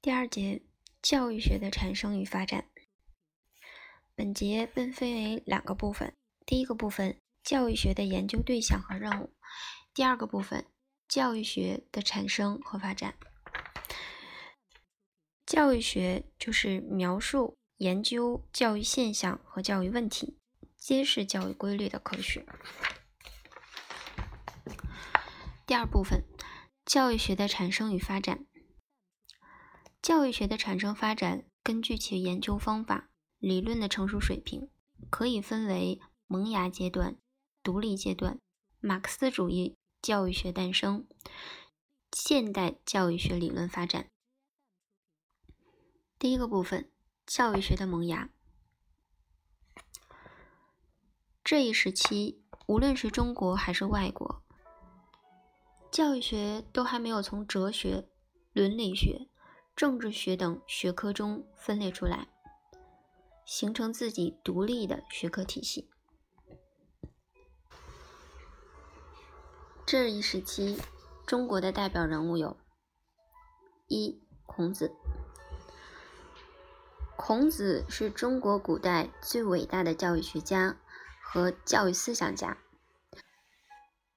第二节，教育学的产生与发展。本节分分为两个部分：第一个部分，教育学的研究对象和任务；第二个部分，教育学的产生和发展。教育学就是描述、研究教育现象和教育问题，揭示教育规律的科学。第二部分，教育学的产生与发展。教育学的产生发展，根据其研究方法、理论的成熟水平，可以分为萌芽阶段、独立阶段、马克思主义教育学诞生、现代教育学理论发展。第一个部分，教育学的萌芽。这一时期，无论是中国还是外国，教育学都还没有从哲学、伦理学、政治学等学科中分裂出来，形成自己独立的学科体系。这一时期，中国的代表人物有：一、孔子。孔子是中国古代最伟大的教育学家和教育思想家，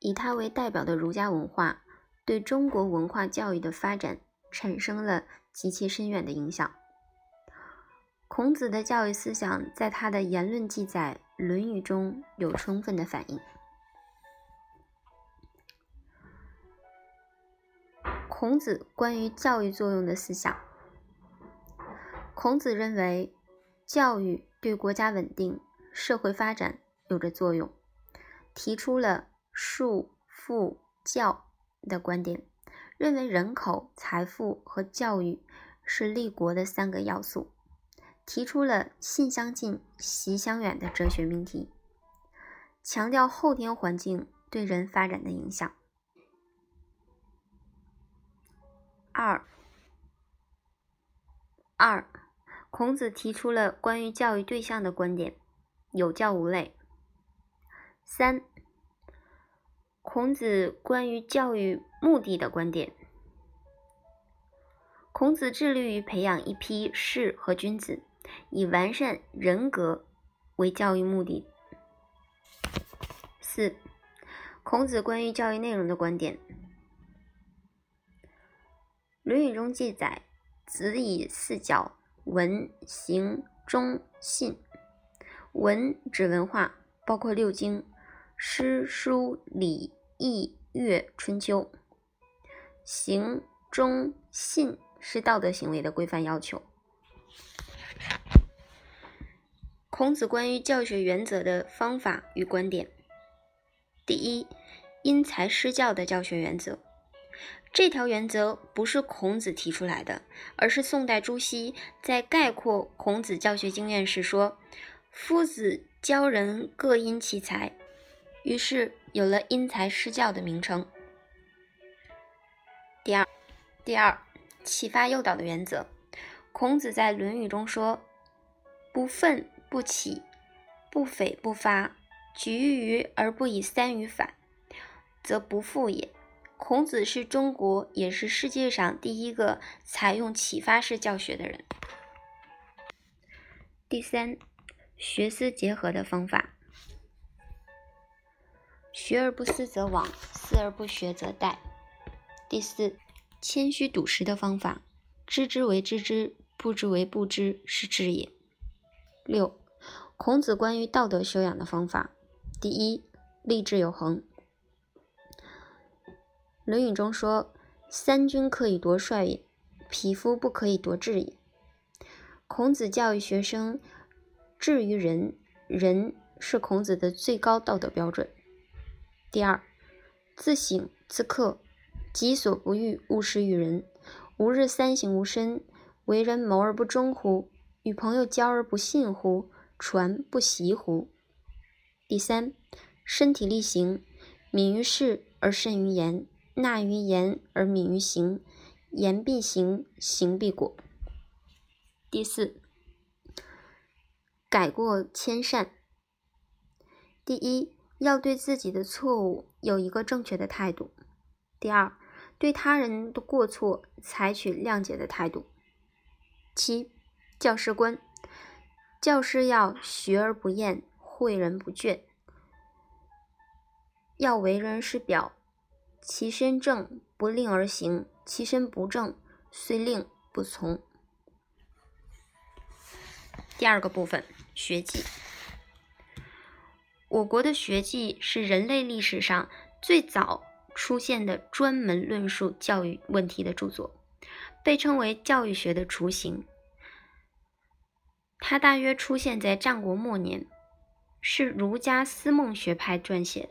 以他为代表的儒家文化对中国文化教育的发展产生了极其深远的影响。孔子的教育思想在他的言论记载《论语》中有充分的反映。孔子关于教育作用的思想。孔子认为，教育对国家稳定、社会发展有着作用，提出了“术、富、教”的观点，认为人口、财富和教育是立国的三个要素，提出了“信相近，习相远”的哲学命题，强调后天环境对人发展的影响。二，二。孔子提出了关于教育对象的观点：有教无类。三、孔子关于教育目的的观点：孔子致力于培养一批士和君子，以完善人格为教育目的。四、孔子关于教育内容的观点：《论语》中记载：“子以四教。”文、行、忠、信。文指文化，包括六经、诗、书、礼、易、乐、春秋。行、忠、信是道德行为的规范要求。孔子关于教学原则的方法与观点：第一，因材施教的教学原则。这条原则不是孔子提出来的，而是宋代朱熹在概括孔子教学经验时说：“夫子教人各因其才。”于是有了因材施教的名称。第二，第二，启发诱导的原则。孔子在《论语》中说：“不愤不启，不悱不发，举一隅而不以三隅反，则不复也。”孔子是中国，也是世界上第一个采用启发式教学的人。第三，学思结合的方法：学而不思则罔，思而不学则殆。第四，谦虚笃实的方法：知之为知之，不知为不知，是知也。六，孔子关于道德修养的方法：第一，立志有恒。《论语》中说：“三军可以夺帅也，匹夫不可以夺志也。”孔子教育学生，志于仁，仁是孔子的最高道德标准。第二，自省自克，己所不欲，勿施于人。吾日三省吾身：为人谋而不忠乎？与朋友交而不信乎？传不习乎？第三，身体力行，敏于事而慎于言。纳于言而敏于行，言必行，行必果。第四，改过迁善。第一，要对自己的错误有一个正确的态度；第二，对他人的过错采取谅解的态度。七、教师观：教师要学而不厌，诲人不倦，要为人师表，其身正不令而行，其身不正虽令不从。第二个部分，学记。我国的学记是人类历史上最早出现的专门论述教育问题的著作，被称为教育学的雏形。它大约出现在战国末年，是儒家思梦学派撰写的，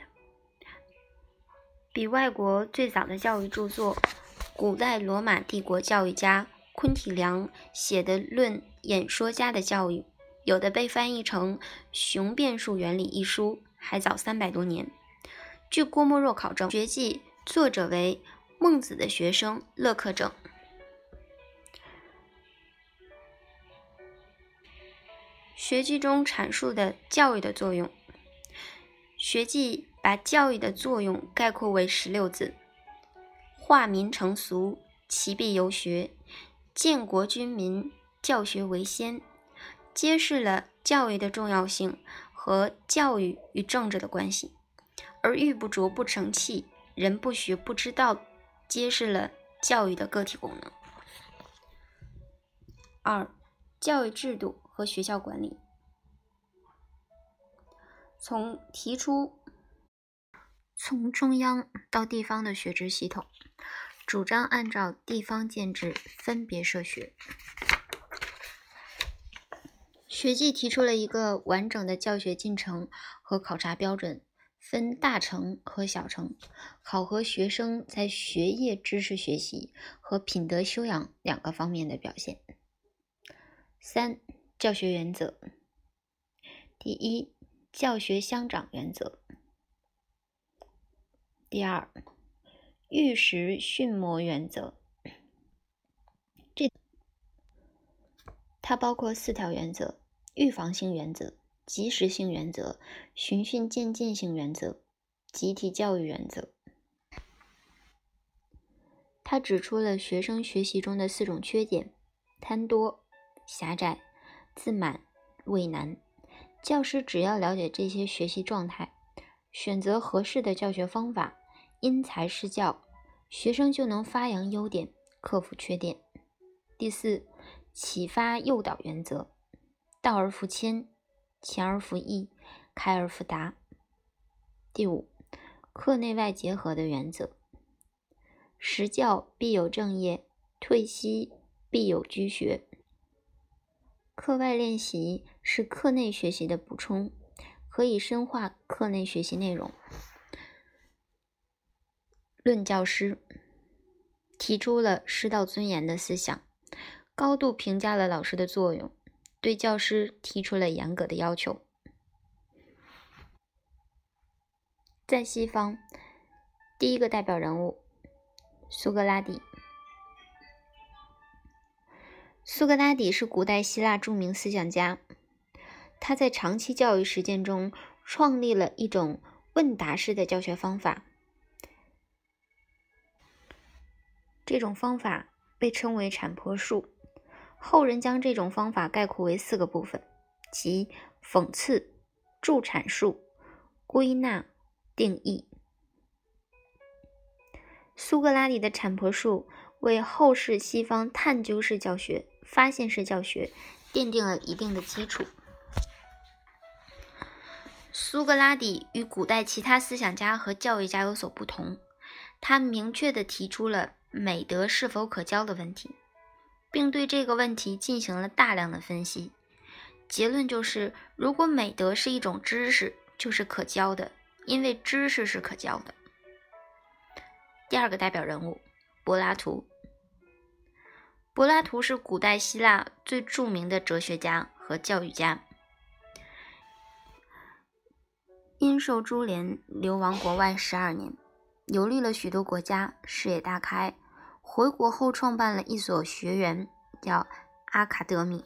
比外国最早的教育著作——古代罗马帝国教育家昆体良写的《论演说家的教育》。有的被翻译成《雄辩术原理》一书，还早三百多年。据郭沫若考证，《学记》作者为孟子的学生乐克正。《学记》中阐述的教育的作用，《学记》把教育的作用概括为十六字：化民成俗，其必由学；建国君民，教学为先。揭示了教育的重要性和教育与政治的关系，而玉不琢不成器，人不学不知道，揭示了教育的个体功能。二、教育制度和学校管理，从提出从中央到地方的学制系统，主张按照地方建制分别设学。学记提出了一个完整的教学进程和考察标准，分大成和小成，考核学生在学业知识学习和品德修养两个方面的表现。三、教学原则：第一，教学相长原则；第二，育时训磨原则。这它包括四条原则。预防性原则、及时性原则、循序渐进性原则、集体教育原则。他指出了学生学习中的四种缺点：贪多、狭窄、自满、畏难。教师只要了解这些学习状态，选择合适的教学方法，因材施教，学生就能发扬优点，克服缺点。第四，启发诱导原则。道而复谦，谦而复义，开而复达。第五，课内外结合的原则：实教必有正业，退息必有居学。课外练习是课内学习的补充，可以深化课内学习内容。论教师提出了师道尊严的思想，高度评价了老师的作用。对教师提出了严格的要求。在西方，第一个代表人物苏格拉底。苏格拉底是古代希腊著名思想家，他在长期教育实践中创立了一种问答式的教学方法，这种方法被称为产婆术。后人将这种方法概括为四个部分，即讽刺、助阐述、归纳、定义。苏格拉底的产婆术为后世西方探究式教学、发现式教学奠定了一定的基础。苏格拉底与古代其他思想家和教育家有所不同，他明确地提出了美德是否可教的问题。并对这个问题进行了大量的分析，结论就是：如果美德是一种知识，就是可教的，因为知识是可教的。第二个代表人物，柏拉图。柏拉图是古代希腊最著名的哲学家和教育家，因受株连，流亡国外十二年，游历了许多国家，视野大开。回国后，创办了一所学园，叫阿卡德米。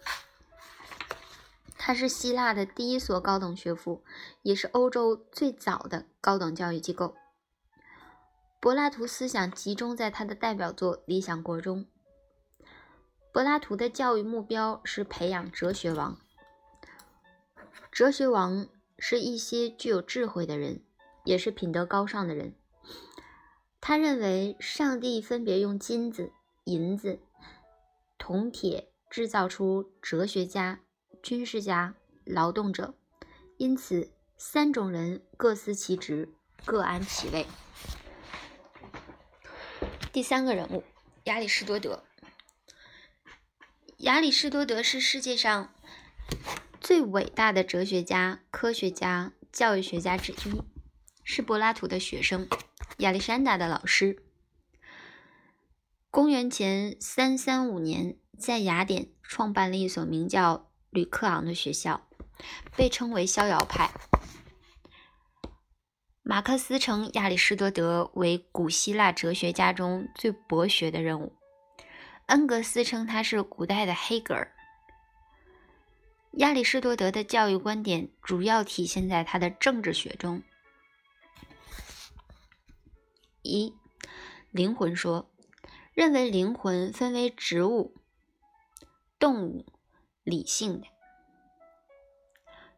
它是希腊的第一所高等学府，也是欧洲最早的高等教育机构。柏拉图思想集中在他的代表作《理想国》中。柏拉图的教育目标是培养哲学王。哲学王是一些具有智慧的人，也是品德高尚的人。他认为，上帝分别用金子、银子、铜铁制造出哲学家、军事家、劳动者，因此三种人各司其职，各安其位。第三个人物，亚里士多德。亚里士多德是世界上最伟大的哲学家、科学家、教育学家之一，是柏拉图的学生，亚历山大的老师。公元前三三五年，在雅典创办了一所名叫吕克昂的学校，被称为逍遥派。马克思称亚里士多德为古希腊哲学家中最博学的人物。恩格斯称他是古代的黑格尔。亚里士多德的教育观点主要体现在他的政治学中。一、灵魂说，认为灵魂分为植物、动物、理性的。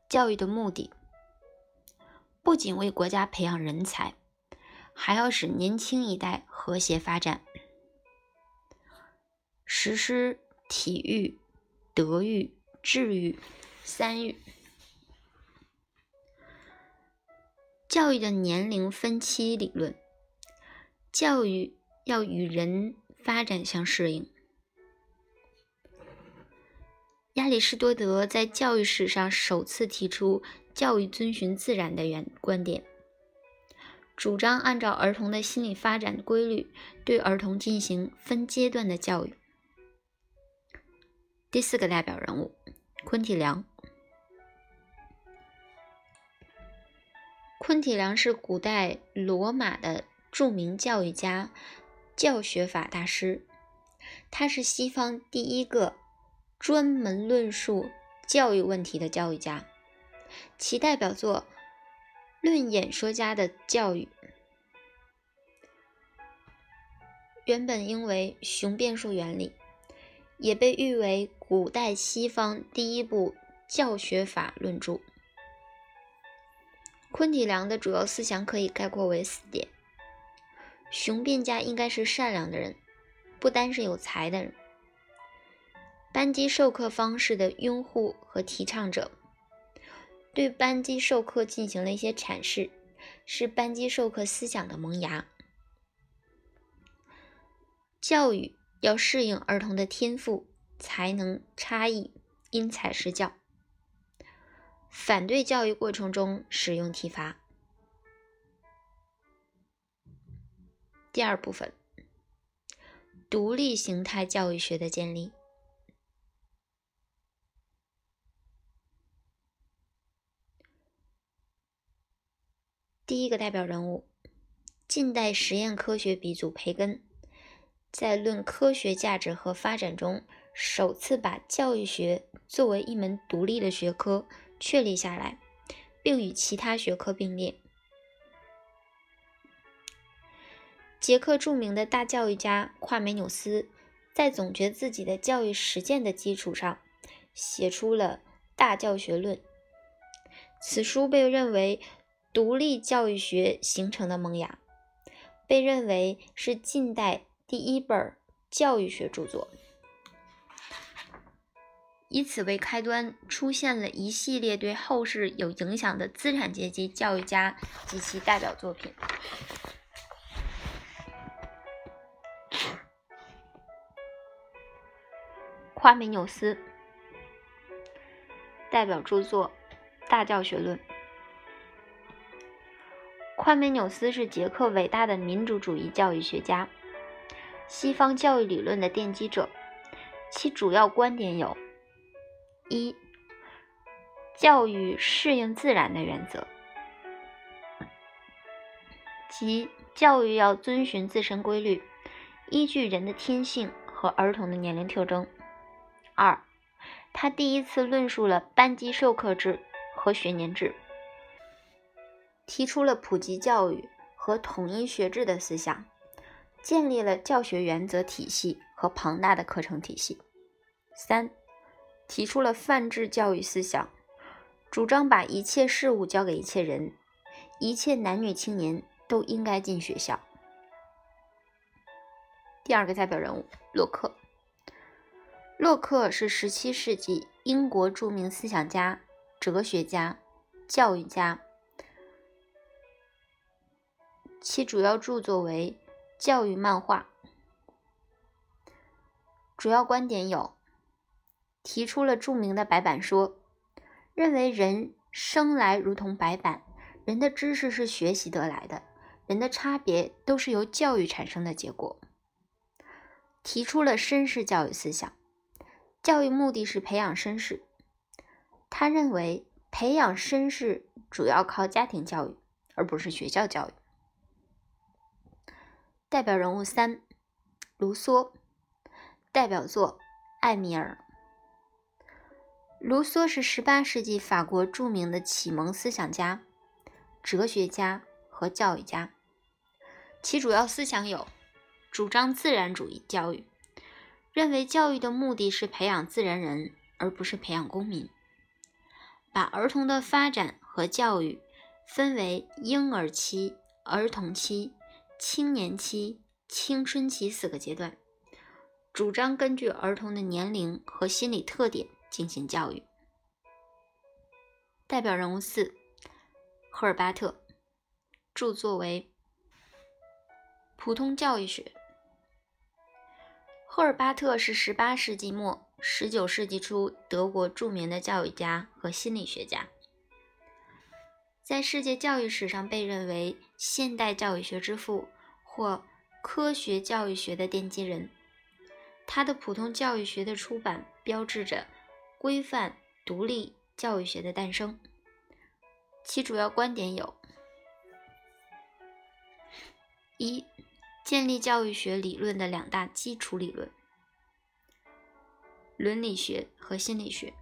教育的目的不仅为国家培养人才，还要使年轻一代和谐发展。实施体育、德育、智育三育。教育的年龄分期理论，教育要与人发展相适应。亚里士多德在教育史上首次提出教育遵循自然的原观点，主张按照儿童的心理发展规律，对儿童进行分阶段的教育。第四个代表人物，昆体良。昆体良是古代罗马的著名教育家、教学法大师，他是西方第一个专门论述教育问题的教育家。其代表作《论演说家的教育》原本应为雄辩术原理。也被誉为古代西方第一部教学法论著。昆体良的主要思想可以概括为四点：雄辩家应该是善良的人，不单是有才的人；班级授课方式的拥护和提倡者，对班级授课进行了一些阐释，是班级授课思想的萌芽。教育。要适应儿童的天赋、才能差异，因材施教。反对教育过程中使用体罚。第二部分，独立形态教育学的建立。第一个代表人物，近代实验科学鼻祖培根。在论科学价值和发展中，首次把教育学作为一门独立的学科确立下来，并与其他学科并列。捷克著名的大教育家夸美纽斯在总结自己的教育实践的基础上，写出了《大教学论》。此书被认为独立教育学形成的萌芽，被认为是近代。第一本教育学著作，以此为开端，出现了一系列对后世有影响的资产阶级教育家及其代表作品。夸美纽斯代表著作《大教学论》。夸美纽斯是捷克伟大的民主主义教育学家。西方教育理论的奠基者，其主要观点有：一、教育适应自然的原则，即教育要遵循自身规律，依据人的天性和儿童的年龄特征；二、他第一次论述了班级授课制和学年制，提出了普及教育和统一学制的思想，建立了教学原则体系和庞大的课程体系。三，提出了泛制教育思想，主张把一切事物交给一切人，一切男女青年都应该进学校。第二个代表人物，洛克。洛克是17世纪英国著名思想家、哲学家、教育家，其主要著作为教育漫画。主要观点有：提出了著名的白板说，认为人生来如同白板，人的知识是学习得来的，人的差别都是由教育产生的结果。提出了绅士教育思想。教育目的是培养绅士，他认为培养绅士主要靠家庭教育，而不是学校教育。代表人物三：卢梭，代表作《艾米尔》。卢梭是18世纪法国著名的启蒙思想家、哲学家和教育家，其主要思想有：主张自然主义教育。认为教育的目的是培养自然人，而不是培养公民。把儿童的发展和教育分为婴儿期、儿童期、青年期、青春期四个阶段，主张根据儿童的年龄和心理特点进行教育。代表人物四：赫尔巴特，著作为《普通教育学》。赫尔巴特是18世纪末、19世纪初德国著名的教育家和心理学家，在世界教育史上被认为现代教育学之父或科学教育学的奠基人。他的《普通教育学》的出版标志着规范独立教育学的诞生，其主要观点有：一。建立教育学理论的两大基础理论：伦理学和心理学。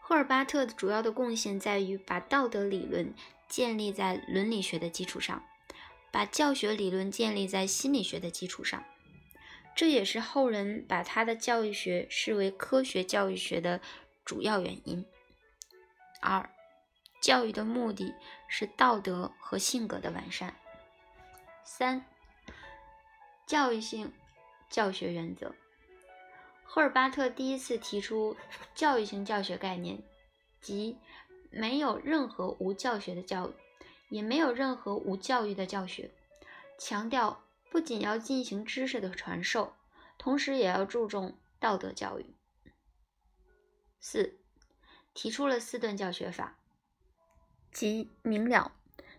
赫尔巴特的主要的贡献在于把道德理论建立在伦理学的基础上，把教学理论建立在心理学的基础上。这也是后人把他的教育学视为科学教育学的主要原因。二。教育的目的是道德和性格的完善。三、教育性教学原则。赫尔巴特第一次提出教育性教学概念，即没有任何无教学的教育，也没有任何无教育的教学，强调不仅要进行知识的传授，同时也要注重道德教育。四、提出了四顿教学法。即明了、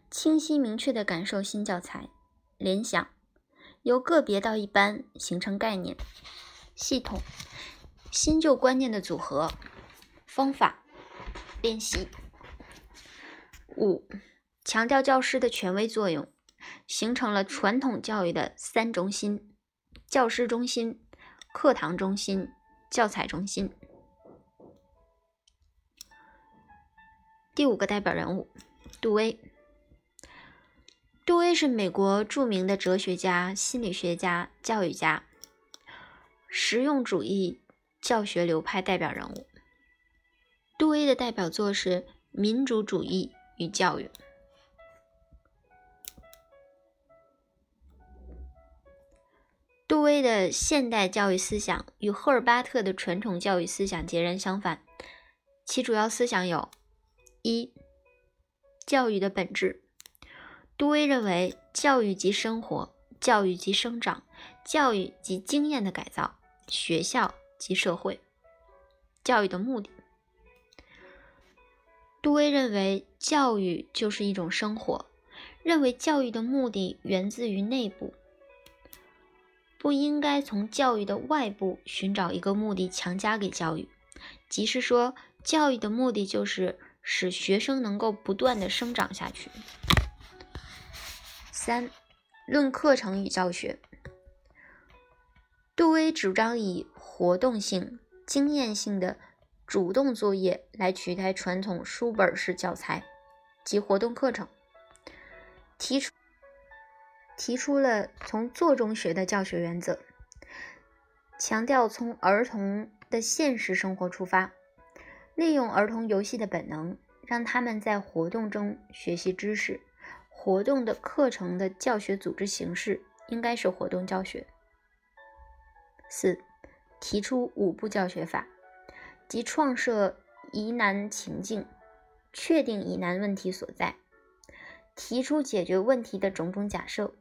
清晰、明确的感受新教材，联想，由个别到一般形成概念，系统，新旧观念的组合，方法，练习。五、强调教师的权威作用，形成了传统教育的三中心：教师中心、课堂中心、教材中心。第五个代表人物，杜威。杜威是美国著名的哲学家、心理学家、教育家，实用主义教学流派代表人物。杜威的代表作是《民主主义与教育》。杜威的现代教育思想与赫尔巴特的传统教育思想截然相反，其主要思想有。一、教育的本质。杜威认为，教育即生活，教育即生长，教育即经验的改造，学校即社会。教育的目的。杜威认为，教育就是一种生活，认为教育的目的源自于内部，不应该从教育的外部寻找一个目的强加给教育，即是说，教育的目的就是。使学生能够不断的生长下去。三、论课程与教学。杜威主张以活动性、经验性的主动作业来取代传统书本式教材及活动课程，提出提出了从做中学的教学原则，强调从儿童的现实生活出发，利用儿童游戏的本能，让他们在活动中学习知识。活动的课程的教学组织形式应该是活动教学。四、提出五步教学法，即创设疑难情境，确定疑难问题所在，提出解决问题的种种假设，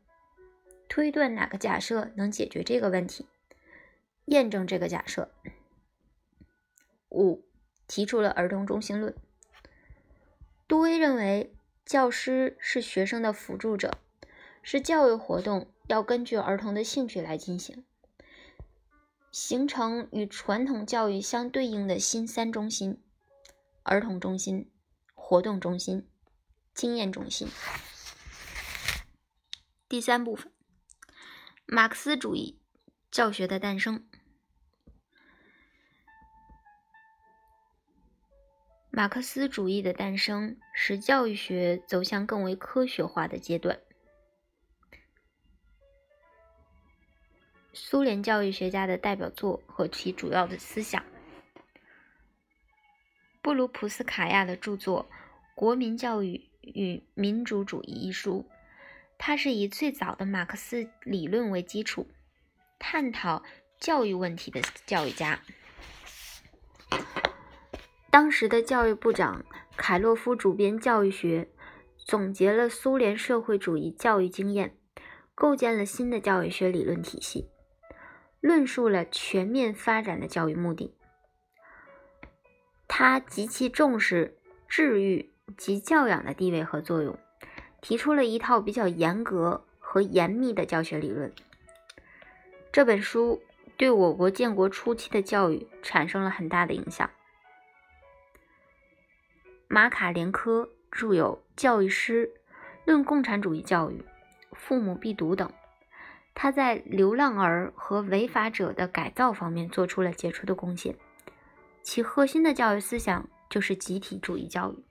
推断哪个假设能解决这个问题，验证这个假设。五、提出了儿童中心论。杜威认为。教师是学生的辅助者，是教育活动要根据儿童的兴趣来进行，形成与传统教育相对应的新三中心：儿童中心、活动中心、经验中心。第三部分，马克思主义教学的诞生。马克思主义的诞生使教育学走向更为科学化的阶段。苏联教育学家的代表作和其主要的思想，布鲁普斯卡娅的著作《国民教育与民主主义》一书，他是以最早的马克思理论为基础，探讨教育问题的教育家。当时的教育部长凯洛夫主编《教育学》，总结了苏联社会主义教育经验，构建了新的教育学理论体系，论述了全面发展的教育目的。他极其重视治愈及教养的地位和作用，提出了一套比较严格和严密的教学理论。这本书对我国建国初期的教育产生了很大的影响。马卡连科著有《教育师》《论共产主义教育》《父母必读》等，他在流浪儿和违法者的改造方面做出了杰出的贡献。其核心的教育思想就是集体主义教育。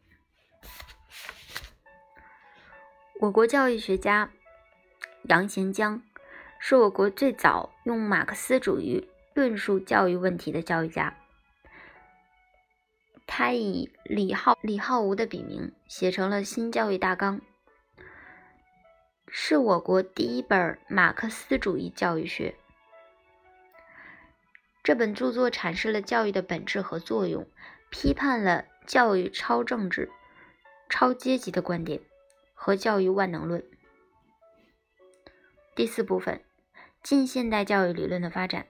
我国教育学家杨贤江是我国最早用马克思主义论述教育问题的教育家。他以李浩李浩吾的笔名写成了《新教育大纲》，是我国第一本马克思主义教育学。这本著作阐释了教育的本质和作用，批判了教育超政治、超阶级的观点和教育万能论。第四部分，近现代教育理论的发展。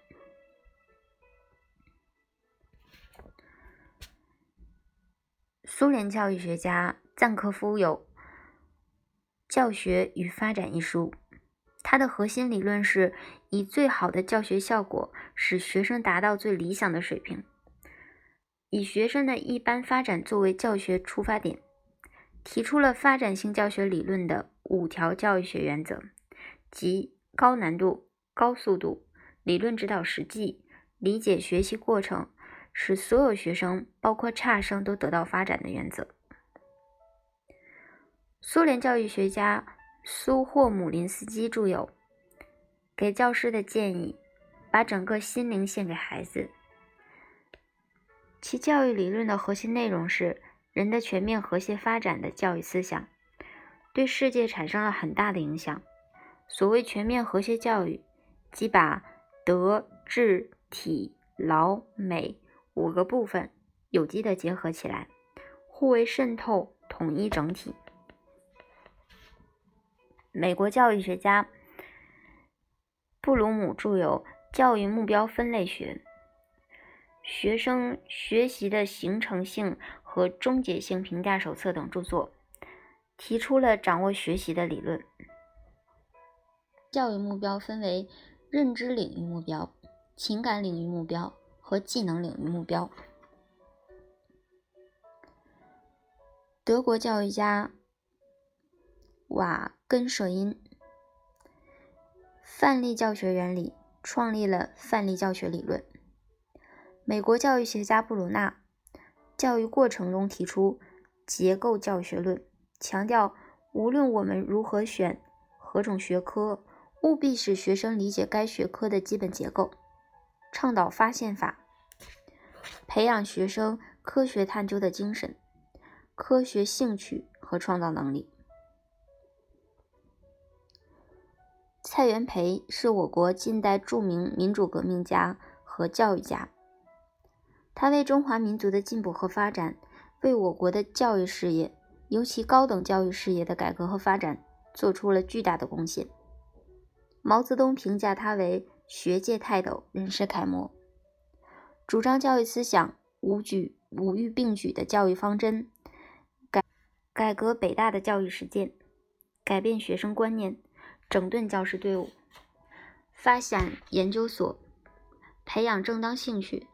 苏联教育学家赞科夫有《教学与发展》一书，它的核心理论是以最好的教学效果使学生达到最理想的水平，以学生的一般发展作为教学出发点，提出了发展性教学理论的五条教育学原则，即高难度、高速度、理论指导实际、理解学习过程。使所有学生，包括差生，都得到发展的原则。苏联教育学家苏霍姆林斯基著有《给教师的建议》，把整个心灵献给孩子。其教育理论的核心内容是人的全面和谐发展的教育思想，对世界产生了很大的影响。所谓全面和谐教育，即把德、智、体、劳、美。五个部分有机的结合起来，互为渗透，统一整体。美国教育学家布鲁姆著有《教育目标分类学》，学生学习的形成性和终结性评价手册等著作，提出了掌握学习的理论。教育目标分为认知领域目标、情感领域目标。和技能领域目标。德国教育家瓦根舍因《范例教学原理》创立了范例教学理论。美国教育学家布鲁纳教育过程中提出结构教学论，强调无论我们如何选何种学科，务必使学生理解该学科的基本结构，倡导发现法，培养学生科学探究的精神、科学兴趣和创造能力。蔡元培是我国近代著名民主革命家和教育家，他为中华民族的进步和发展，为我国的教育事业，尤其高等教育事业的改革和发展，做出了巨大的贡献。毛泽东评价他为学界泰斗、人世楷模，主张教育思想五举五育并举的教育方针，改改革北大的教育实践，改变学生观念。整顿教师队伍，发展研究所，培养正当兴趣，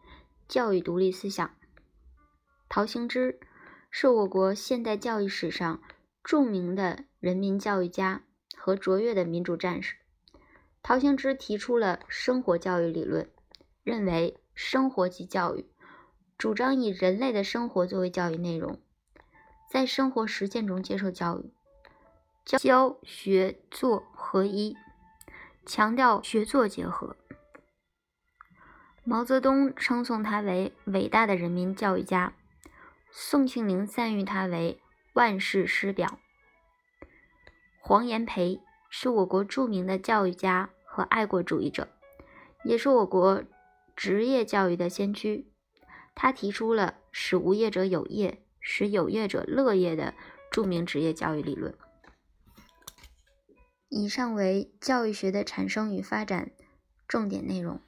教育独立思想。陶行知是我国现代教育史上著名的人民教育家和卓越的民主战士。陶行知提出了生活教育理论，认为生活即教育，主张以人类的生活作为教育内容，在生活实践中接受教育。教学作合一，强调学作结合。毛泽东称颂他为伟大的人民教育家，宋庆龄赞誉他为万世师表。黄炎培是我国著名的教育家和爱国主义者，也是我国职业教育的先驱。他提出了“使无业者有业，使有业者乐业”的著名职业教育理论。以上为教育学的产生与发展重点内容。